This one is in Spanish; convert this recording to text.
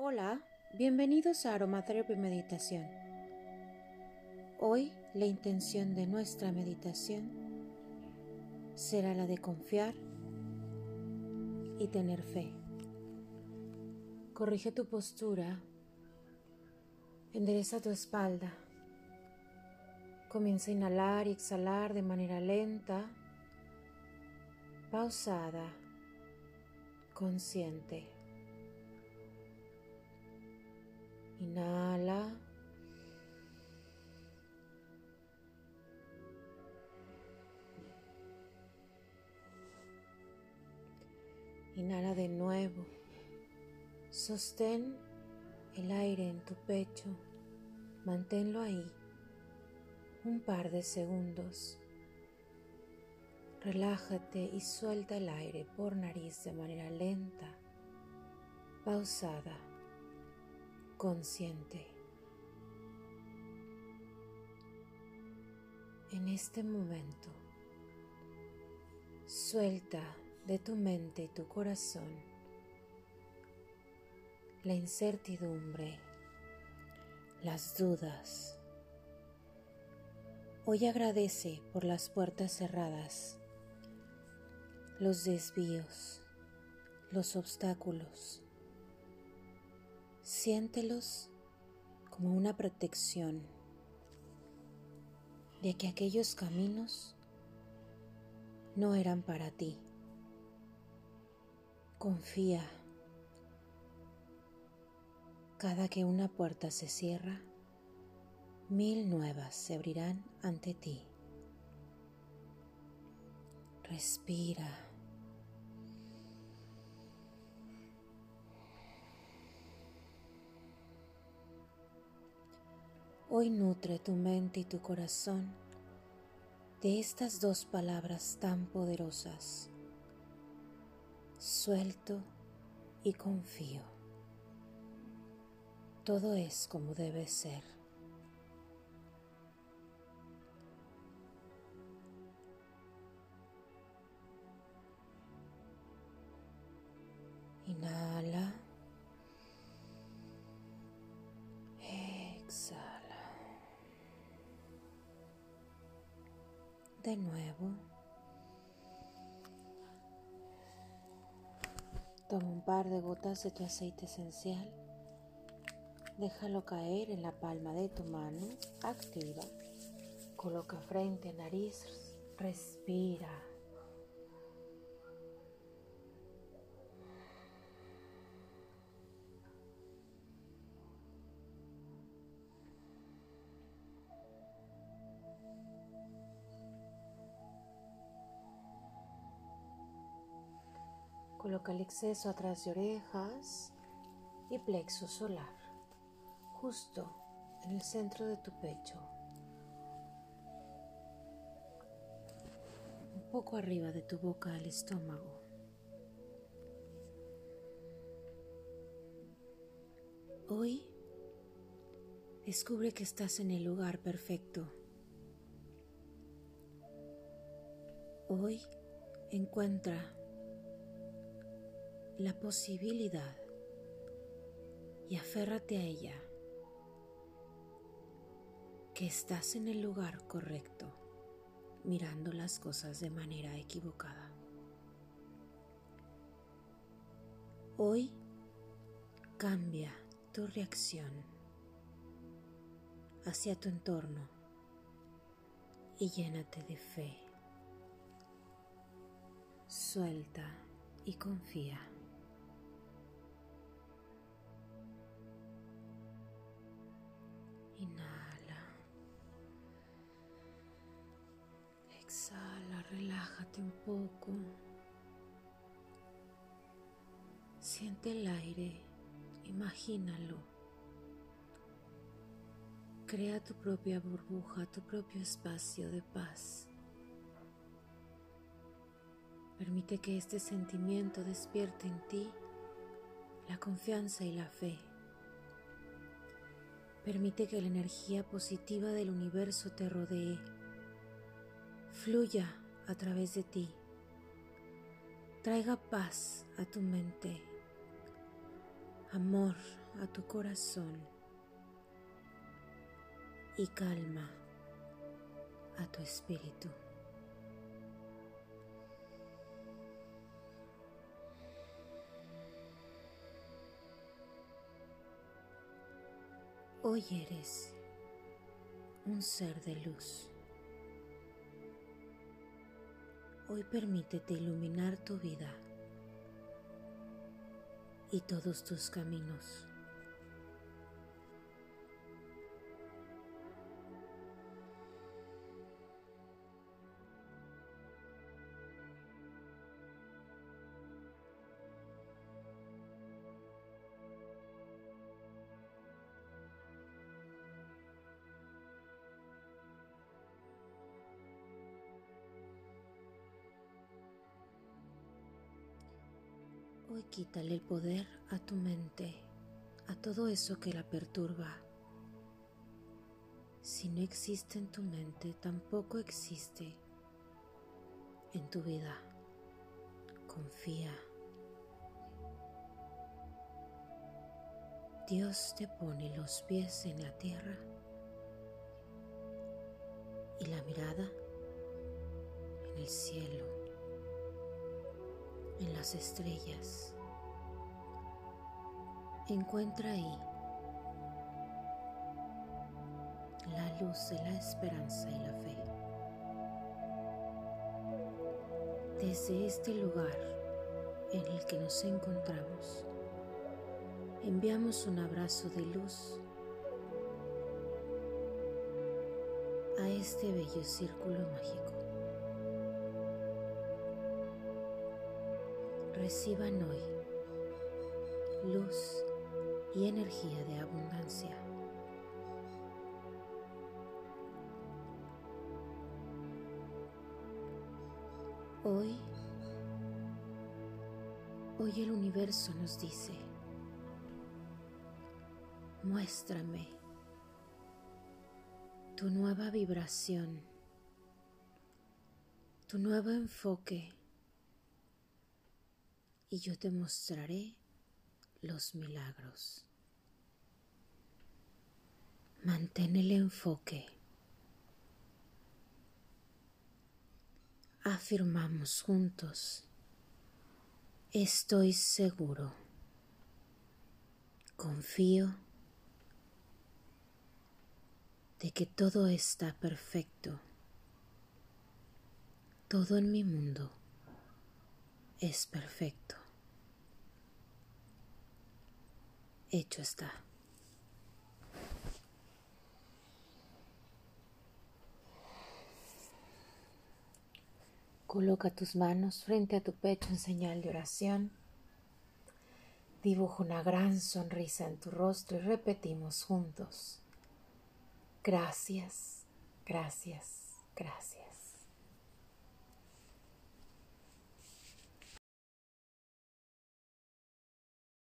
Hola, bienvenidos a Aromatherapy Meditación. Hoy la intención de nuestra meditación será la de confiar y tener fe. Corrige tu postura, endereza tu espalda, comienza a inhalar y exhalar de manera lenta, pausada, consciente. Inhala de nuevo. Sostén el aire en tu pecho. Manténlo ahí un par de segundos. Relájate y suelta el aire por nariz de manera lenta, pausada consciente. En este momento, suelta de tu mente y tu corazón la incertidumbre, las dudas. Hoy agradece por las puertas cerradas, los desvíos, los obstáculos Siéntelos como una protección de que aquellos caminos no eran para ti. Confía. Cada que una puerta se cierra, mil nuevas se abrirán ante ti. Respira. Hoy nutre tu mente y tu corazón de estas dos palabras tan poderosas. Suelto y confío. Todo es como debe ser. Inhala. Exhala. de nuevo. Toma un par de gotas de tu aceite esencial. Déjalo caer en la palma de tu mano. Activa. Coloca frente, nariz. Respira. Coloca el exceso atrás de orejas y plexo solar, justo en el centro de tu pecho, un poco arriba de tu boca del estómago. Hoy descubre que estás en el lugar perfecto. Hoy encuentra la posibilidad y aférrate a ella, que estás en el lugar correcto, mirando las cosas de manera equivocada. Hoy cambia tu reacción hacia tu entorno y llénate de fe. Suelta y confía. Relájate un poco. Siente el aire, imagínalo. Crea tu propia burbuja, tu propio espacio de paz. Permite que este sentimiento despierte en ti la confianza y la fe. Permite que la energía positiva del universo te rodee, fluya a través de ti, traiga paz a tu mente, amor a tu corazón y calma a tu espíritu. Hoy eres un ser de luz. Hoy permítete iluminar tu vida y todos tus caminos. Hoy quítale el poder a tu mente, a todo eso que la perturba. Si no existe en tu mente, tampoco existe en tu vida. Confía. Dios te pone los pies en la tierra y la mirada en el cielo en las estrellas. Encuentra ahí la luz de la esperanza y la fe. Desde este lugar en el que nos encontramos, enviamos un abrazo de luz a este bello círculo mágico. Reciban hoy luz y energía de abundancia. Hoy, hoy el universo nos dice, muéstrame tu nueva vibración, tu nuevo enfoque y yo te mostraré los milagros. Mantén el enfoque. Afirmamos juntos, estoy seguro, confío de que todo está perfecto. Todo en mi mundo es perfecto. Hecho está. Coloca tus manos frente a tu pecho en señal de oración. Dibuja una gran sonrisa en tu rostro y repetimos juntos. Gracias, gracias, gracias.